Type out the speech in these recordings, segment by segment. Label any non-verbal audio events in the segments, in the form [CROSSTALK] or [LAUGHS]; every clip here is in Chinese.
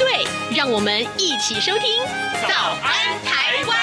对，让我们一起收听《早安台湾》。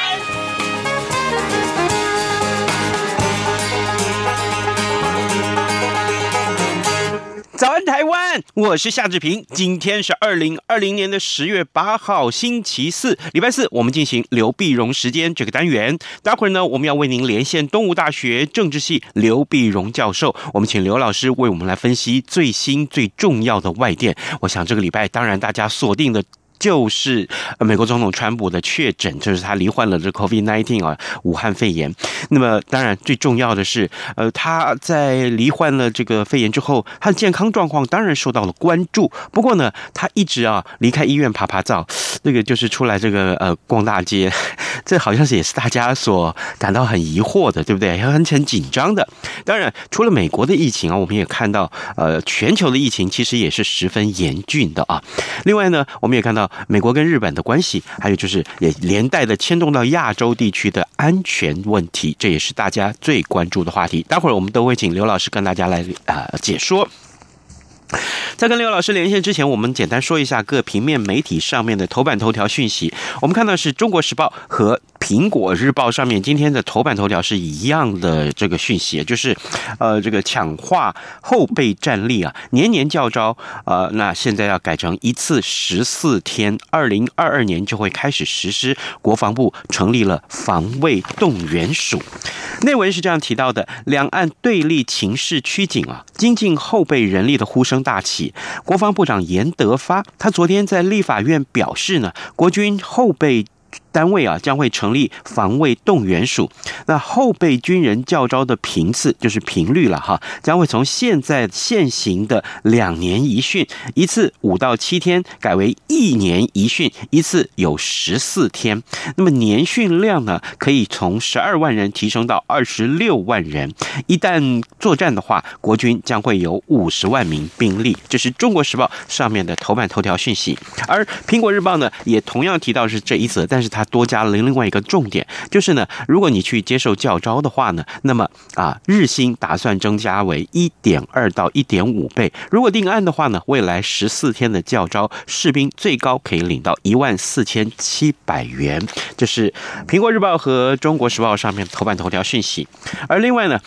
台湾！我是夏志平。今天是二零二零年的十月八号，星期四，礼拜四，我们进行刘碧荣时间这个单元。待会儿呢，我们要为您连线东吴大学政治系刘碧荣教授。我们请刘老师为我们来分析最新最重要的外电。我想这个礼拜，当然大家锁定的。就是美国总统川普的确诊，就是他罹患了这 COVID-19 啊，武汉肺炎。那么，当然最重要的是，呃，他在罹患了这个肺炎之后，他的健康状况当然受到了关注。不过呢，他一直啊离开医院爬爬灶，那个就是出来这个呃逛大街，[LAUGHS] 这好像是也是大家所感到很疑惑的，对不对？也很很紧张的。当然，除了美国的疫情啊，我们也看到呃全球的疫情其实也是十分严峻的啊。另外呢，我们也看到。美国跟日本的关系，还有就是也连带的牵动到亚洲地区的安全问题，这也是大家最关注的话题。待会儿我们都会请刘老师跟大家来啊、呃、解说。在跟刘老师连线之前，我们简单说一下各平面媒体上面的头版头条讯息。我们看到是中国时报和苹果日报上面今天的头版头条是一样的这个讯息，就是呃这个强化后备战力啊，年年叫招，呃那现在要改成一次十四天，二零二二年就会开始实施。国防部成立了防卫动员署。内文是这样提到的：两岸对立情势趋紧啊，精进后备人力的呼声大起。国防部长严德发他昨天在立法院表示呢，国军后备。单位啊，将会成立防卫动员署。那后备军人教招的频次就是频率了哈，将会从现在现行的两年一训，一次五到七天，改为一年一训，一次有十四天。那么年训量呢，可以从十二万人提升到二十六万人。一旦作战的话，国军将会有五十万名兵力。这是中国时报上面的头版头条讯息。而苹果日报呢，也同样提到是这一则，但是它。多加了另外一个重点，就是呢，如果你去接受教招的话呢，那么啊，日薪打算增加为一点二到一点五倍。如果定案的话呢，未来十四天的教招，士兵最高可以领到一万四千七百元。这是苹果日报和中国时报上面头版头条讯息。而另外呢，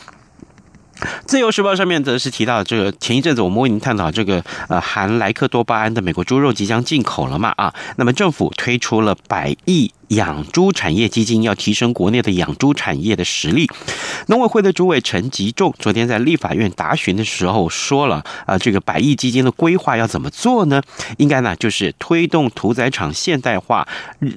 自由时报上面则是提到这个前一阵子我们为您探讨这个呃含莱克多巴胺的美国猪肉即将进口了嘛啊，那么政府推出了百亿。养猪产业基金要提升国内的养猪产业的实力。农委会的主委陈吉仲昨天在立法院答询的时候说了，啊，这个百亿基金的规划要怎么做呢？应该呢就是推动屠宰场现代化，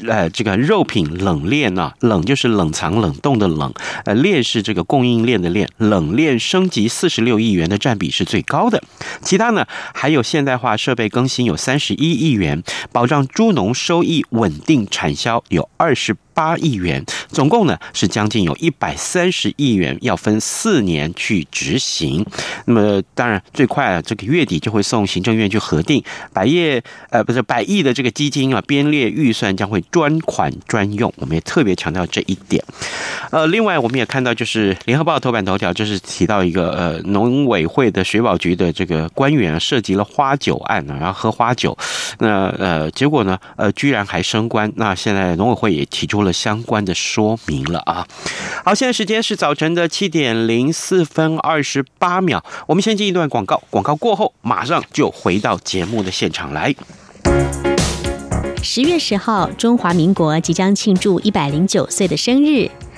呃，这个肉品冷链呢，冷就是冷藏冷冻的冷，呃，链是这个供应链的链，冷链升级四十六亿元的占比是最高的。其他呢还有现代化设备更新有三十一亿元，保障猪农收益稳定产销有。二十八亿元，总共呢是将近有一百三十亿元，要分四年去执行。那么当然最快啊，这个月底就会送行政院去核定。百亿呃不是百亿的这个基金啊，编列预算将会专款专用。我们也特别强调这一点。呃，另外我们也看到，就是联合报头版头条就是提到一个呃农委会的水保局的这个官员涉及了花酒案啊，然后喝花酒，那呃结果呢呃居然还升官。那现在农委会也提出了相关的说明了啊。好，现在时间是早晨的七点零四分二十八秒。我们先进一段广告，广告过后马上就回到节目的现场来。十月十号，中华民国即将庆祝一百零九岁的生日。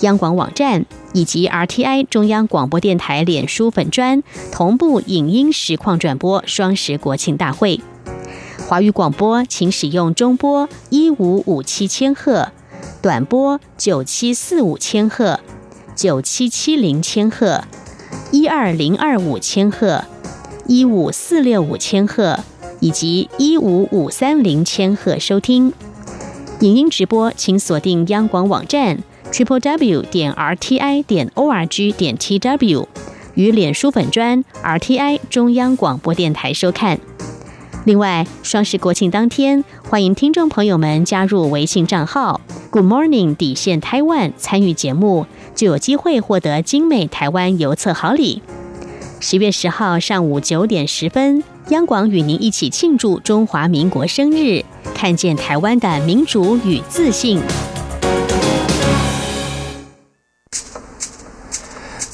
央广网站以及 RTI 中央广播电台脸书粉专同步影音实况转播双十国庆大会。华语广播请使用中波一五五七千赫、短波九七四五千赫、九七七零千赫、一二零二五千赫、一五四六五千赫以及一五五三零千赫收听。影音直播请锁定央广网站 triple w 点 r t i 点 o r g 点 t w 与脸书粉专 r t i 中央广播电台收看。另外，双十国庆当天，欢迎听众朋友们加入微信账号 “Good Morning 底线台湾”参与节目，就有机会获得精美台湾邮册好礼。十月十号上午九点十分，央广与您一起庆祝中华民国生日，看见台湾的民主与自信。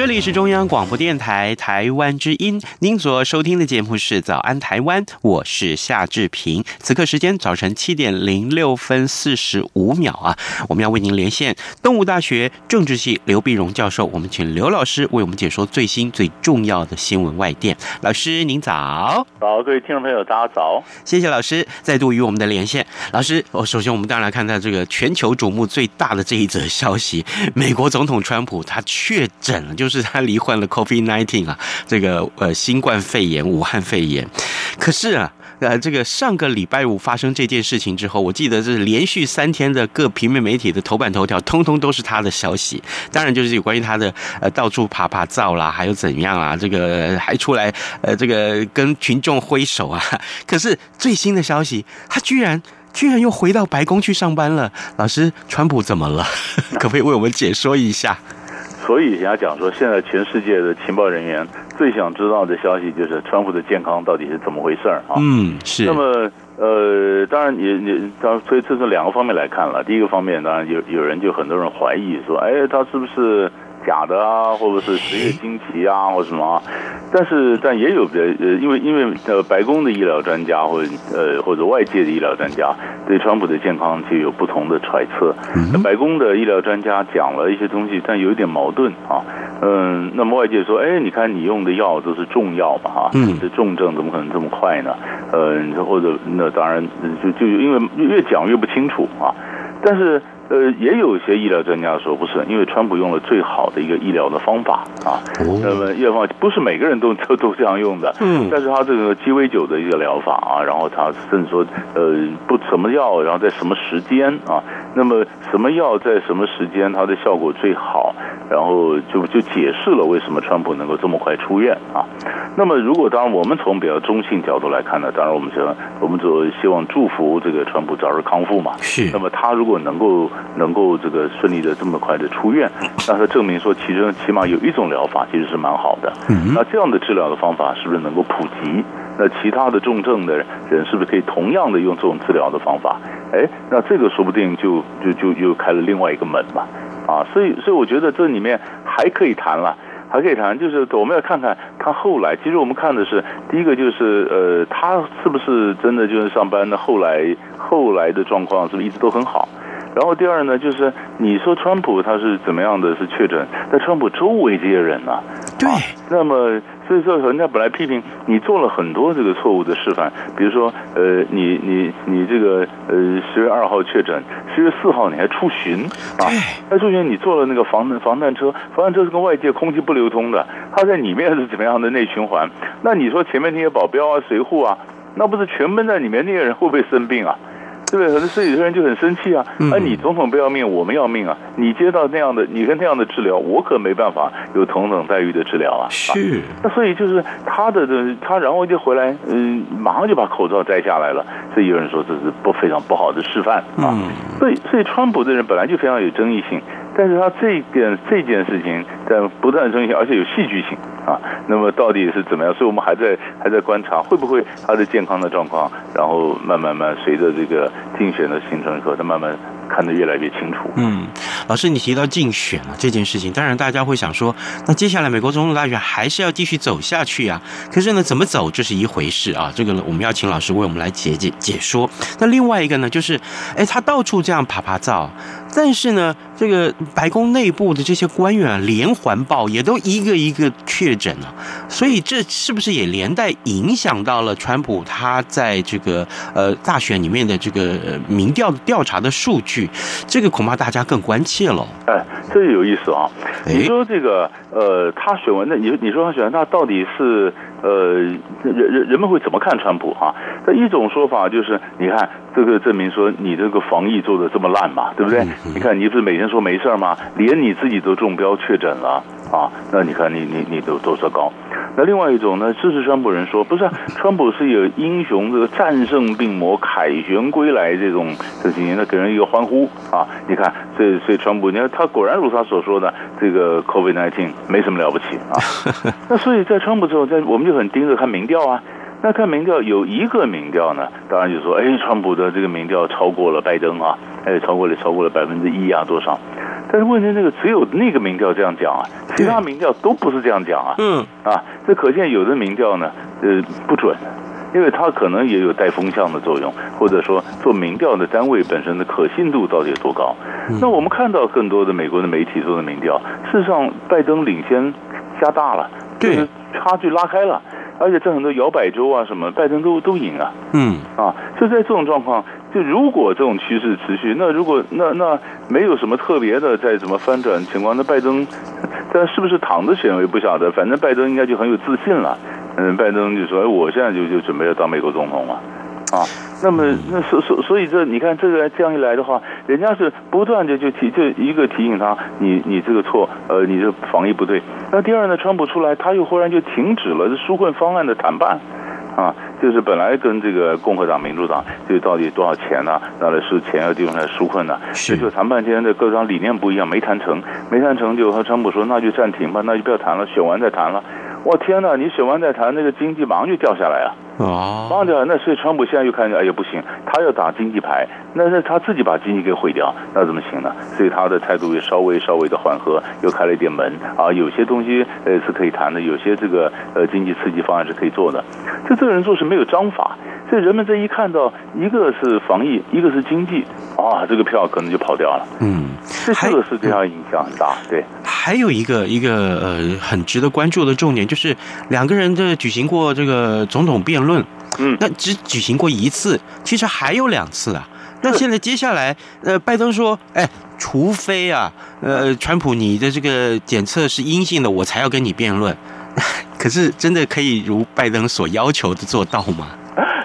这里是中央广播电台台湾之音，您所收听的节目是《早安台湾》，我是夏志平。此刻时间早晨七点零六分四十五秒啊，我们要为您连线东吴大学政治系刘碧荣教授，我们请刘老师为我们解说最新最重要的新闻外电。老师您早，早，各位听众朋友大家早，谢谢老师再度与我们的连线。老师，我，首先我们当然来看到这个全球瞩目最大的这一则消息，美国总统川普他确诊了，就是。是他罹患了 COVID-19 啊，这个呃新冠肺炎、武汉肺炎。可是啊，呃，这个上个礼拜五发生这件事情之后，我记得是连续三天的各平面媒体的头版头条，通通都是他的消息。当然就是有关于他的呃到处趴趴走啦，还有怎样啊，这个还出来呃这个跟群众挥手啊。可是最新的消息，他居然居然又回到白宫去上班了。老师，川普怎么了？[LAUGHS] 可不可以为我们解说一下？所以人家讲说，现在全世界的情报人员最想知道的消息就是川普的健康到底是怎么回事儿啊？嗯，是。那么，呃，当然你你，当然，所以这是两个方面来看了。第一个方面，当然有有人就很多人怀疑说，哎，他是不是？假的啊，或者是职业惊奇啊，或者什么啊？但是，但也有的呃，因为因为呃，白宫的医疗专家或者呃或者外界的医疗专家对川普的健康就有不同的揣测。那白宫的医疗专家讲了一些东西，但有一点矛盾啊。嗯，那么外界说，哎，你看你用的药都是重药嘛，哈，嗯，这重症怎么可能这么快呢？呃，或者那当然就就因为越讲越不清楚啊。但是。呃，也有一些医疗专家说不是，因为川普用了最好的一个医疗的方法啊。那么医疗方法不是每个人都都都这样用的。嗯。但是他这个鸡尾酒的一个疗法啊，然后他甚至说，呃，不什么药，然后在什么时间啊？那么什么药在什么时间它的效果最好？然后就就解释了为什么川普能够这么快出院啊。那么如果当然我们从比较中性角度来看呢，当然我们希望我们就希望祝福这个川普早日康复嘛。是。那么他如果能够。能够这个顺利的这么快的出院，那他证明说，其实起码有一种疗法其实是蛮好的。那这样的治疗的方法是不是能够普及？那其他的重症的人是不是可以同样的用这种治疗的方法？哎，那这个说不定就就就又开了另外一个门嘛。啊，所以所以我觉得这里面还可以谈了，还可以谈，就是我们要看看他后来。其实我们看的是第一个就是呃，他是不是真的就是上班的？后来后来的状况是不是一直都很好？然后第二呢，就是你说川普他是怎么样的是确诊，在川普周围这些人呢？对，啊，那么所以说人家本来批评你做了很多这个错误的示范，比如说呃，你你你这个呃十月二号确诊，十月四号你还出巡啊，那出巡你做了那个防防弹车，防弹车是跟外界空气不流通的，它在里面是怎么样的内循环？那你说前面那些保镖啊、随护啊，那不是全闷在里面那些人会不会生病啊？对不对？很多所以有些人就很生气啊！啊，你总统不要命，我们要命啊！你接到那样的，你跟那样的治疗，我可没办法有同等待遇的治疗啊！是。那所以就是他的的他，然后就回来，嗯，马上就把口罩摘下来了。所以有人说这是不非常不好的示范啊！所以所以川普的人本来就非常有争议性。但是他这一件这件事情在不断升级，而且有戏剧性啊。那么到底是怎么样？所以我们还在还在观察，会不会他的健康的状况，然后慢慢慢随着这个竞选的形成以后，他慢慢。看得越来越清楚。嗯，老师，你提到竞选了这件事情，当然大家会想说，那接下来美国总统大选还是要继续走下去啊？可是呢，怎么走这是一回事啊？这个，我们要请老师为我们来解解解说。那另外一个呢，就是，哎，他到处这样趴趴走，但是呢，这个白宫内部的这些官员啊，连环报也都一个一个确诊了，所以这是不是也连带影响到了川普他在这个呃大选里面的这个民调调查的数据？这个恐怕大家更关切了。哎，这有意思啊！你说这个呃，他选完，的你你说他选完，他到底是呃人人人们会怎么看川普啊？那一种说法就是，你看这个证明说你这个防疫做的这么烂嘛，对不对？你看你不是每天说没事吗？连你自己都中标确诊了啊？那你看你你你都都说高。那另外一种呢，支持川普人说，不是啊，川普是有英雄这个战胜病魔、凯旋归来这种这情形，那给人一个欢呼啊！你看，所以所以川普，你看他果然如他所说的，这个 COVID-19 没什么了不起啊。[LAUGHS] 那所以在川普之后，在我们就很盯着看民调啊。那看民调有一个民调呢，当然就说，哎，川普的这个民调超过了拜登啊，哎，超过了超过了百分之一啊，多少？但是问题那个只有那个民调这样讲啊，其他民调都不是这样讲啊。嗯啊，这可见有的民调呢，呃，不准，因为它可能也有带风向的作用，或者说做民调的单位本身的可信度到底有多高。那我们看到更多的美国的媒体做的民调，事实上拜登领先加大了，就是差距拉开了，而且在很多摇摆州啊什么，拜登都都赢啊。嗯啊，就在这种状况。就如果这种趋势持续，那如果那那没有什么特别的再怎么翻转情况，那拜登，但是不是躺着选我也不晓得，反正拜登应该就很有自信了。嗯，拜登就说：“哎，我现在就就准备要当美国总统了。”啊，那么那所所所以这你看这个这样一来的话，人家是不断的就提就一个提醒他，你你这个错，呃，你这防疫不对。那第二呢，川普出来，他又忽然就停止了这纾困方案的谈判。啊，就是本来跟这个共和党、民主党，就到底多少钱呢、啊？拿来是钱要地方来纾困呢？是就谈半天，的各方理念不一样，没谈成，没谈成，就和川普说，那就暂停吧，那就不要谈了，选完再谈了。我天哪，你选完再谈，那个经济马上就掉下来啊！啊，忘掉，那所以川普现在又看见，哎呀不行，他要打经济牌，那那他自己把经济给毁掉，那怎么行呢？所以他的态度也稍微稍微的缓和，又开了一点门啊，有些东西呃是可以谈的，有些这个呃经济刺激方案是可以做的。就这个人做事没有章法，所以人们这一看到一个是防疫，一个是经济，啊，这个票可能就跑掉了。嗯，这这个是对他影响很大。对，还有一个一个呃很值得关注的重点就是两个人的举行过这个总统辩论。论，嗯，那只举行过一次，其实还有两次啊。那现在接下来，呃，拜登说，哎，除非啊，呃，川普你的这个检测是阴性的，我才要跟你辩论。[LAUGHS] 可是真的可以如拜登所要求的做到吗？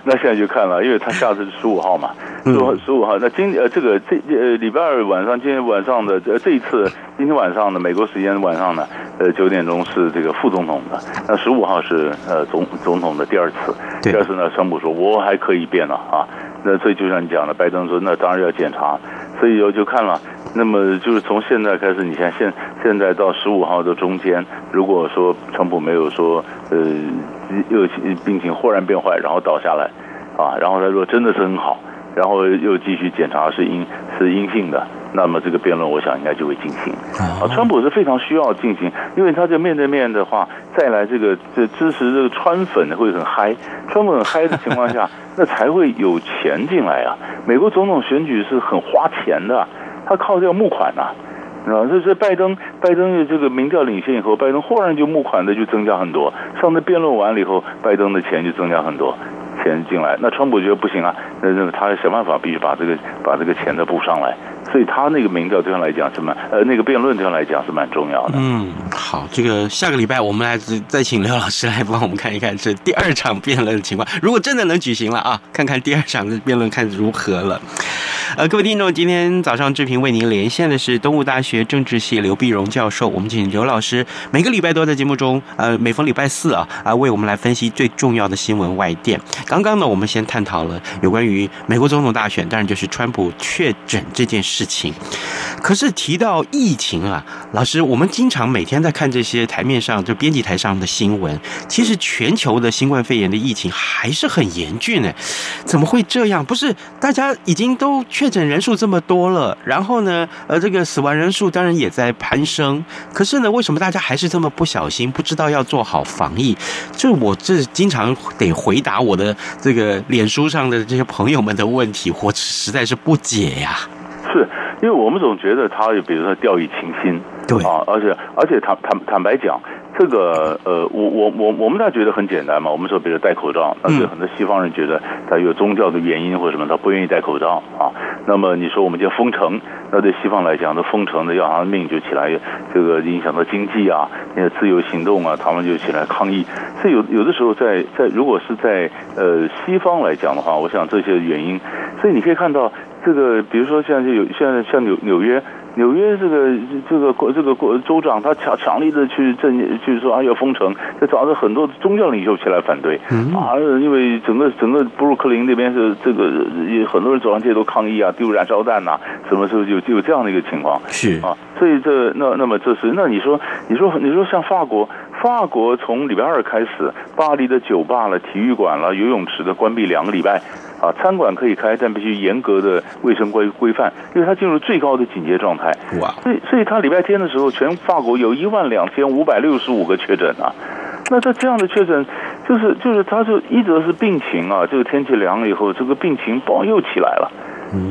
那现在就看了，因为他下次是十五号嘛，十五十五号。那今呃这个这呃礼拜二晚上，今天晚上的呃这一次，今天晚上的美国时间晚上呢，呃九点钟是这个副总统的，那十五号是呃总总统的第二次。第二次呢，川普说我还可以变了啊。那所以就像你讲的，拜登说那当然要检查，所以我就看了。那么就是从现在开始，你看现现在到十五号的中间，如果说川普没有说呃。又病情忽然变坏，然后倒下来，啊，然后他说真的是很好，然后又继续检查是阴是阴性的，那么这个辩论我想应该就会进行。啊，川普是非常需要进行，因为他这面对面的话，再来这个这支持这个川粉会很嗨，川粉很嗨的情况下，[LAUGHS] 那才会有钱进来啊。美国总统选举是很花钱的，他靠这个募款呐、啊。啊，这是拜登，拜登的这个民调领先以后，拜登忽然就募款的就增加很多。上次辩论完了以后，拜登的钱就增加很多，钱进来。那川普觉得不行啊，那那他想办法必须把这个把这个钱再补上来。所以他那个民调对他来讲是蛮，呃，那个辩论对他来讲是蛮重要的。嗯，好，这个下个礼拜我们来再请刘老师来帮我们看一看这第二场辩论的情况。如果真的能举行了啊，看看第二场的辩论看如何了。呃，各位听众，今天早上志平为您连线的是东吴大学政治系刘碧荣教授。我们请刘老师每个礼拜都在节目中，呃，每逢礼拜四啊啊，为我们来分析最重要的新闻外电。刚刚呢，我们先探讨了有关于美国总统大选，当然就是川普确诊这件事情。可是提到疫情啊，老师，我们经常每天在看这些台面上就编辑台上的新闻，其实全球的新冠肺炎的疫情还是很严峻呢。怎么会这样？不是大家已经都确诊人数这么多了，然后呢，呃，这个死亡人数当然也在攀升，可是呢，为什么大家还是这么不小心，不知道要做好防疫？就我这经常得回答我的这个脸书上的这些朋友们的问题，我实在是不解呀。是因为我们总觉得他，比如说掉以轻心，对啊，而且而且坦坦坦白讲。这个呃，我我我我们大家觉得很简单嘛。我们说，比如戴口罩，但是很多西方人觉得他有宗教的原因或者什么，他不愿意戴口罩啊。那么你说我们叫封城，那对西方来讲，这封城的要他的命就起来，这个影响到经济啊，那个自由行动啊，他们就起来抗议。所以有有的时候在在如果是在呃西方来讲的话，我想这些原因，所以你可以看到这个，比如说像就有现在像纽纽约。纽约这个这个国这个国州长，他强强力的去镇，就是说啊要封城，就找着很多宗教领袖起来反对，啊，因为整个整个布鲁克林那边是这个也很多人走上街头抗议啊，丢燃烧弹呐，什么时候有就有这样的一个情况？是啊，所以这那那么这是那你说你说你说像法国，法国从礼拜二开始，巴黎的酒吧了、体育馆了、游泳池的关闭两个礼拜。啊，餐馆可以开，但必须严格的卫生规规范，因为它进入最高的警戒状态。哇！所以，所以他礼拜天的时候，全法国有一万两千五百六十五个确诊啊。那他这样的确诊，就是就是，他就一则是病情啊，这个天气凉了以后，这个病情嘣又起来了，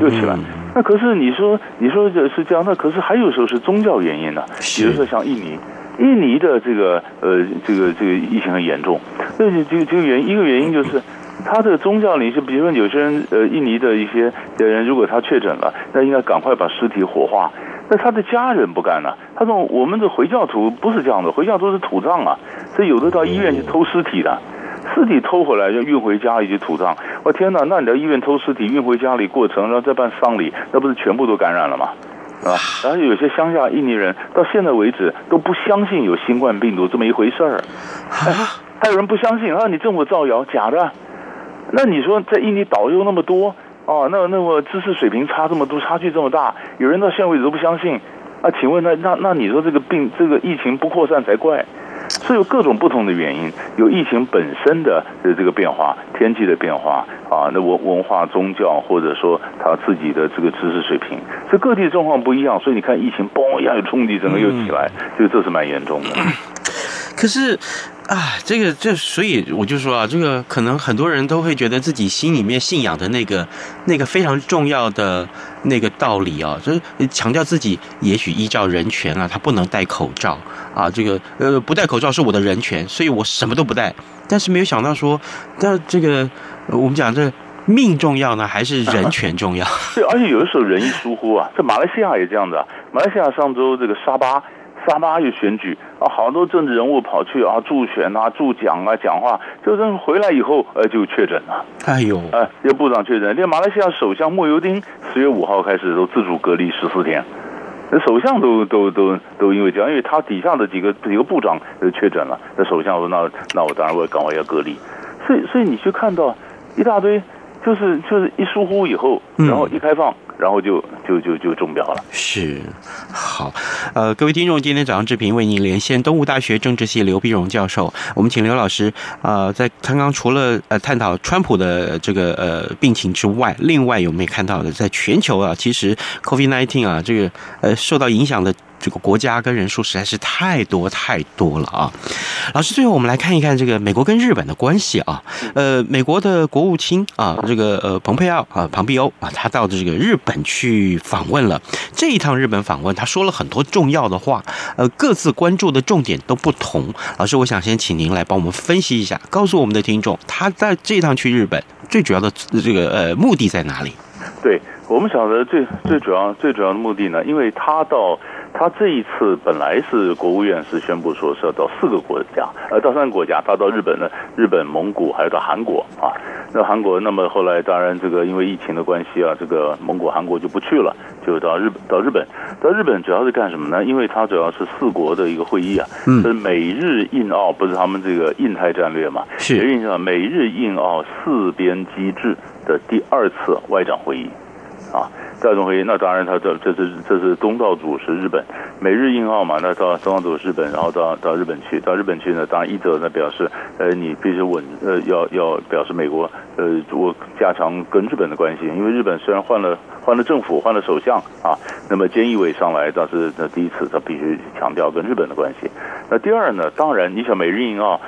又起来。那可是你说，你说这是这样，那可是还有时候是宗教原因呢、啊，比如说像印尼，印尼的这个呃，这个这个疫情很严重，这这个这个原一个原因就是。他的宗教领袖，比如说有些人，呃，印尼的一些人，如果他确诊了，那应该赶快把尸体火化。那他的家人不干了。他说：“我们的回教徒不是这样的，回教徒是土葬啊，所以有的到医院去偷尸体的，尸体偷回来就运回家里去土葬。我天哪，那你到医院偷尸体运回家里过程，然后再办丧礼，那不是全部都感染了吗？啊，然后有些乡下印尼人到现在为止都不相信有新冠病毒这么一回事儿。哎，还有人不相信啊？你政府造谣，假的。”那你说在印尼导游那么多哦，那那么知识水平差这么多，差距这么大，有人到现在为止都不相信啊？请问那那那你说这个病这个疫情不扩散才怪，是有各种不同的原因，有疫情本身的的这个变化，天气的变化啊，那文文化宗教或者说他自己的这个知识水平，这各地状况不一样，所以你看疫情嘣一下有冲击，整个又起来，就这是蛮严重的。可是。啊，这个这，所以我就说啊，这个可能很多人都会觉得自己心里面信仰的那个那个非常重要的那个道理啊，就是强调自己也许依照人权啊，他不能戴口罩啊，这个呃不戴口罩是我的人权，所以我什么都不戴。但是没有想到说，但这个我们讲这命重要呢，还是人 [LAUGHS] 权重要？对，而且有的时候人一疏忽啊，这马来西亚也这样子啊，马来西亚上周这个沙巴。沙巴有选举啊，好多政治人物跑去啊助选啊助讲啊讲话，就是回来以后呃就确诊了。哎呦，哎，这部长确诊，连马来西亚首相莫尤丁十月五号开始都自主隔离十四天，那首相都都都都因为这样，因为他底下的几个几个部长都确诊了，那首相说那那我当然我也赶快要隔离，所以所以你去看到一大堆，就是就是一疏忽以后，然后一开放。嗯然后就就就就中标了。是，好，呃，各位听众，今天早上志平为您连线东吴大学政治系刘碧荣教授。我们请刘老师啊、呃，在刚刚除了呃探讨川普的这个呃病情之外，另外有没有看到的，在全球啊，其实 COVID-19 啊，这个呃受到影响的。这个国家跟人数实在是太多太多了啊！老师，最后我们来看一看这个美国跟日本的关系啊。呃，美国的国务卿啊，这个呃蓬佩奥啊，庞碧欧啊，他到这个日本去访问了。这一趟日本访问，他说了很多重要的话，呃，各自关注的重点都不同。老师，我想先请您来帮我们分析一下，告诉我们的听众，他在这一趟去日本最主要的这个呃目的在哪里？对，我们想的最最主要最主要的目的呢，因为他到。他这一次本来是国务院是宣布说是要到四个国家，呃，到三个国家，他到日本呢，日本、蒙古还有到韩国啊。那韩国，那么后来当然这个因为疫情的关系啊，这个蒙古、韩国就不去了，就到日本，到日本，到日本主要是干什么呢？因为它主要是四国的一个会议啊，嗯，是美日印澳，不是他们这个印太战略嘛？是，美日印澳四边机制的第二次外长会议。啊。第二种会议，那当然他这这是这是东道主是日本，美日印澳嘛，那到东道主是日本，然后到到日本去，到日本去呢，当然一则呢表示，呃，你必须稳，呃，要要表示美国，呃，我加强跟日本的关系，因为日本虽然换了换了政府，换了首相啊，那么菅义伟上来，但是那第一次他必须强调跟日本的关系。那第二呢，当然你想美日印澳。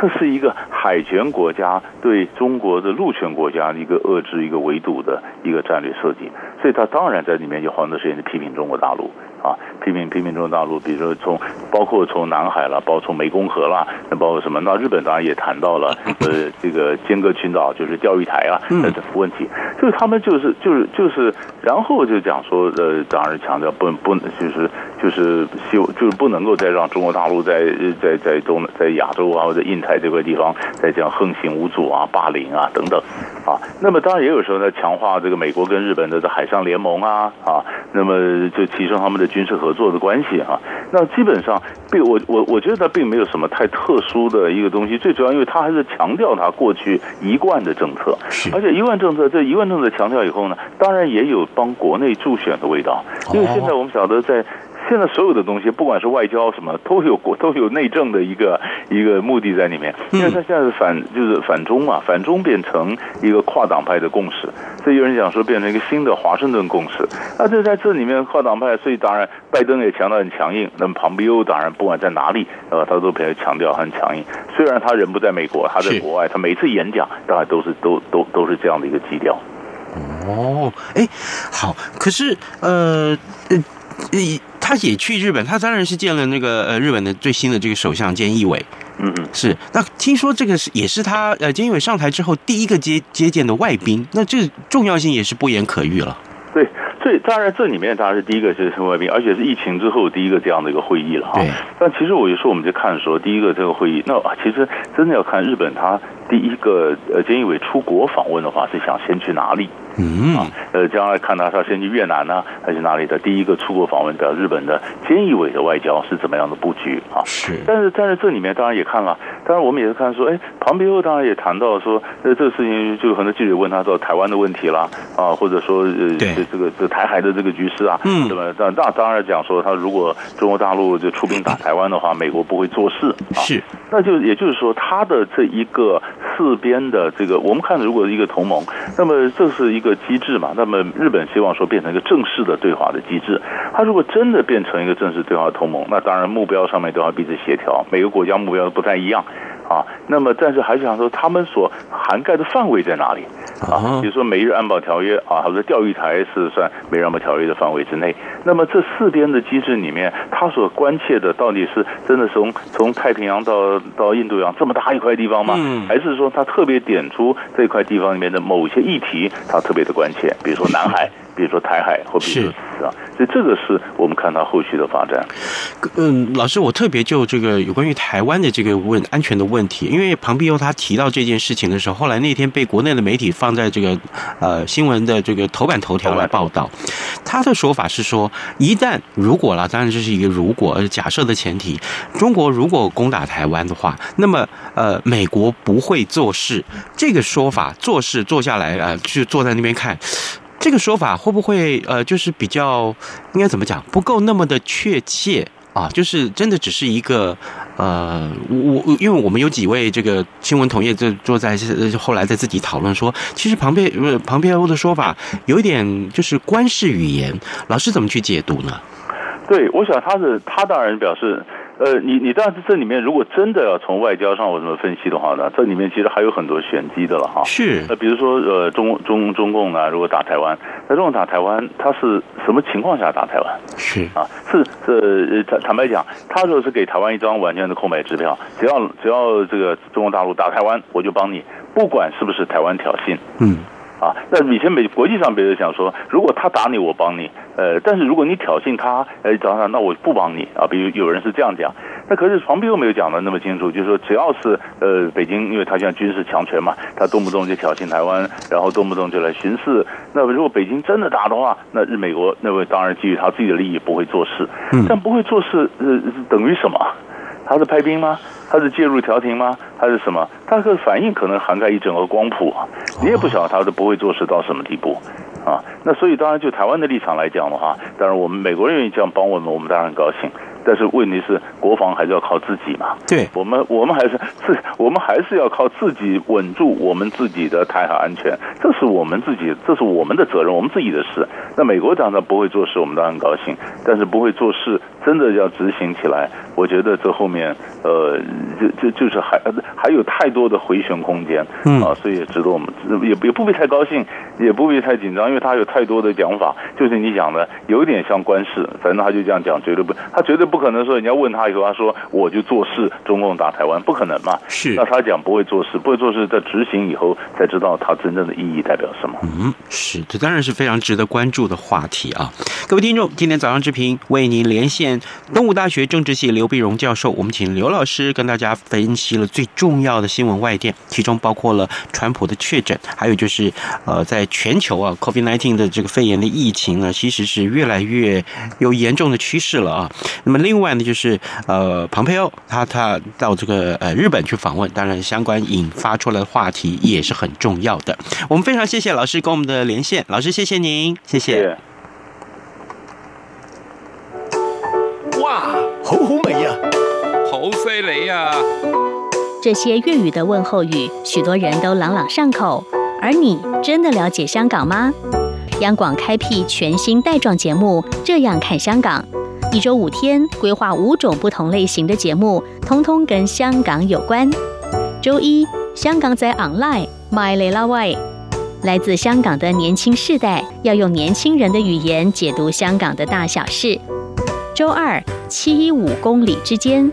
这是一个海权国家对中国的陆权国家一个遏制、一个围堵的一个战略设计，所以他当然在里面有很多时间去批评中国大陆。啊，批评批评中国大陆，比如说从包括从南海了，包括从湄公河了，那包括什么？那日本当然也谈到了，[LAUGHS] 呃，这个尖阁群岛就是钓鱼台啊，那这问题，就是他们就是就是就是，然后就讲说，呃，当然强调不不就是就是希就是不能够再让中国大陆在在在东在亚洲啊或者印太这块地方再这样横行无阻啊、霸凌啊等等，啊，那么当然也有时候呢强化这个美国跟日本的这海上联盟啊啊，那么就提升他们的。军事合作的关系啊，那基本上并我我我觉得它并没有什么太特殊的一个东西，最主要因为它还是强调它过去一贯的政策，而且一贯政策这一贯政策强调以后呢，当然也有帮国内助选的味道，因为现在我们晓得在。现在所有的东西，不管是外交什么，都有国都有内政的一个一个目的在里面。因为他现在是反就是反中嘛，反中变成一个跨党派的共识，所以有人讲说变成一个新的华盛顿共识。那这在这里面跨党派，所以当然拜登也强调很强硬。那么庞培欧当然不管在哪里，呃，他都比较强调很强硬。虽然他人不在美国，他在国外，他每次演讲当然都是都都都是这样的一个基调。哦，哎，好，可是呃呃。他也去日本，他当然是见了那个呃日本的最新的这个首相菅义伟。嗯嗯，是。那听说这个是也是他呃菅义伟上台之后第一个接接见的外宾，那这重要性也是不言可喻了。对，所以当然这里面当然是第一个就是外宾，而且是疫情之后第一个这样的一个会议了哈。对。但其实我有时候我们在看说第一个这个会议，那其实真的要看日本他第一个呃菅义伟出国访问的话是想先去哪里？嗯啊，呃，将来看他他先去越南呢，还是哪里的？第一个出国访问的日本的菅义伟的外交是怎么样的布局啊？是。但是但是这里面当然也看了，当然我们也是看说，哎，庞培欧当然也谈到说，呃，这个事情就很多记者问他说台湾的问题啦，啊，或者说呃，这个这台海的这个局势啊，嗯，对吧？那那当然讲说，他如果中国大陆就出兵打台湾的话，美国不会做事啊。是。那就也就是说，他的这一个四边的这个，我们看如果一个同盟，那么这是一。个机制嘛，那么日本希望说变成一个正式的对话的机制。他如果真的变成一个正式对话同盟，那当然目标上面都要彼此协调，每个国家目标都不太一样啊。那么但是还是想说，他们所涵盖的范围在哪里啊？比如说美日安保条约啊，或者钓鱼台是算美日安保条约的范围之内。那么这四边的机制里面，他所关切的到底是真的从从太平洋到到印度洋这么大一块地方吗？还是说他特别点出这块地方里面的某些议题，他？特别的关切，比如说南海，比如说台海，或比如说是啊，所以这个是我们看到后续的发展。嗯，老师，我特别就这个有关于台湾的这个问安全的问题，因为庞碧欧他提到这件事情的时候，后来那天被国内的媒体放在这个呃新闻的这个头版头条来报道。他的说法是说，一旦如果了，当然这是一个如果假设的前提，中国如果攻打台湾的话，那么呃美国不会做事。这个说法做事坐下来啊、呃，就坐在那边看。这个说法会不会呃，就是比较应该怎么讲，不够那么的确切啊？就是真的只是一个呃，我因为我们有几位这个新闻同业就坐在后来在自己讨论说，其实旁边旁边欧的说法有一点就是官式语言，老师怎么去解读呢？对，我想他是他当然表示。呃，你你当然这里面如果真的要从外交上我怎么分析的话呢，这里面其实还有很多玄机的了哈。是。呃，比如说呃，中中中共啊，如果打台湾，那中共打台湾，他是什么情况下打台湾？是啊，是是坦坦白讲，他说是给台湾一张完全的空白支票，只要只要这个中国大陆打台湾，我就帮你，不管是不是台湾挑衅。嗯。啊，那以前美国际上别人想说，如果他打你，我帮你。呃，但是如果你挑衅他，呃，找他，那我不帮你啊。比如有人是这样讲，那可是黄斌又没有讲的那么清楚，就是说只要是呃北京，因为他现在军事强权嘛，他动不动就挑衅台湾，然后动不动就来巡视。那么如果北京真的打的话，那日美国那位当然基于他自己的利益不会做事。嗯，但不会做事，呃，等于什么？他是派兵吗？他是介入调停吗？他是什么？他的反应可能涵盖一整个光谱！你也不晓得他是不会做事到什么地步。啊。那所以当然就台湾的立场来讲的话，当然我们美国人愿意这样帮我们，我们当然很高兴。但是问题是，国防还是要靠自己嘛？对，我们我们还是自，我们还是要靠自己稳住我们自己的台海安全，这是我们自己，这是我们的责任，我们自己的事。那美国当然不会做事，我们当然高兴，但是不会做事，真的要执行起来，我觉得这后面呃，就就就是还还有太多的回旋空间，嗯啊，所以也值得我们也也不必太高兴，也不必太紧张，因为他有太多的讲法，就是你讲的有点像官事，反正他就这样讲，绝对不，他绝对。不可能说，人家问他以后，他说我就做事，中共打台湾，不可能嘛？是。那他讲不会做事，不会做事，在执行以后才知道他真正的意义代表什么。嗯，是，这当然是非常值得关注的话题啊！各位听众，今天早上之平为您连线东吴大学政治系刘碧荣教授，我们请刘老师跟大家分析了最重要的新闻外电，其中包括了川普的确诊，还有就是呃，在全球啊，COVID-19 的这个肺炎的疫情呢，其实是越来越有严重的趋势了啊。那么另外呢，就是呃，庞佩奥他他到这个呃日本去访问，当然相关引发出来的话题也是很重要的。我们非常谢谢老师跟我们的连线，老师谢谢您，谢谢。哇，好好味呀，好犀利呀！这些粤语的问候语，许多人都朗朗上口。而你真的了解香港吗？央广开辟全新带状节目，这样看香港。一周五天，规划五种不同类型的节目，通通跟香港有关。周一，香港仔 online，My 雷拉外，来自香港的年轻世代要用年轻人的语言解读香港的大小事。周二，七一五公里之间，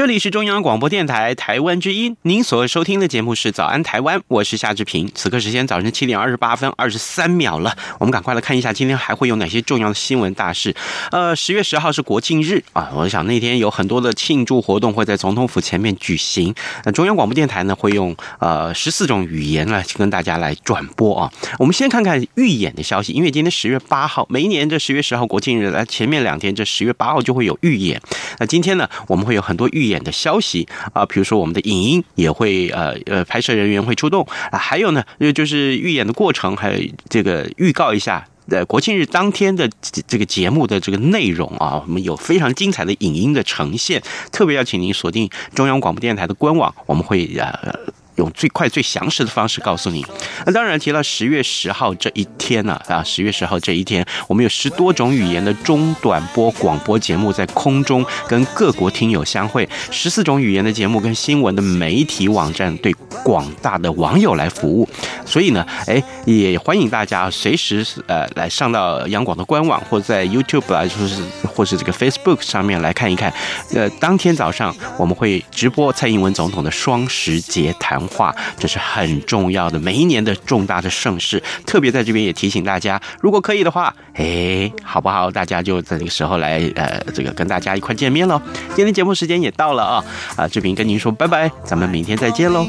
这里是中央广播电台台湾之音，您所收听的节目是《早安台湾》，我是夏志平。此刻时间早晨七点二十八分二十三秒了，我们赶快来看一下今天还会有哪些重要的新闻大事。呃，十月十号是国庆日啊，我想那天有很多的庆祝活动会在总统府前面举行。那中央广播电台呢会用呃十四种语言来跟大家来转播啊。我们先看看预演的消息，因为今天十月八号，每一年这十月十号国庆日来前面两天，这十月八号就会有预演。那今天呢，我们会有很多预演。的消息啊，比如说我们的影音也会呃呃拍摄人员会出动啊，还有呢，就是预演的过程，还有这个预告一下呃国庆日当天的这个节目的这个内容啊，我们有非常精彩的影音的呈现，特别要请您锁定中央广播电台的官网，我们会呃。用最快最详实的方式告诉你。那当然提到十月十号这一天呢啊，十月十号这一天，我们有十多种语言的中短波广播节目在空中跟各国听友相会，十四种语言的节目跟新闻的媒体网站对广大的网友来服务。所以呢，哎，也欢迎大家随时呃来上到央广的官网，或者在 YouTube 来说是，或是这个 Facebook 上面来看一看。呃，当天早上我们会直播蔡英文总统的双十节谈文化，这是很重要的，每一年的重大的盛事。特别在这边也提醒大家，如果可以的话，哎，好不好？大家就在这个时候来，呃，这个跟大家一块见面喽。今天节目时间也到了啊，啊，志平跟您说拜拜，咱们明天再见喽。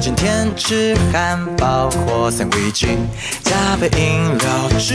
今天吃汉堡或三明治，加杯饮料，吃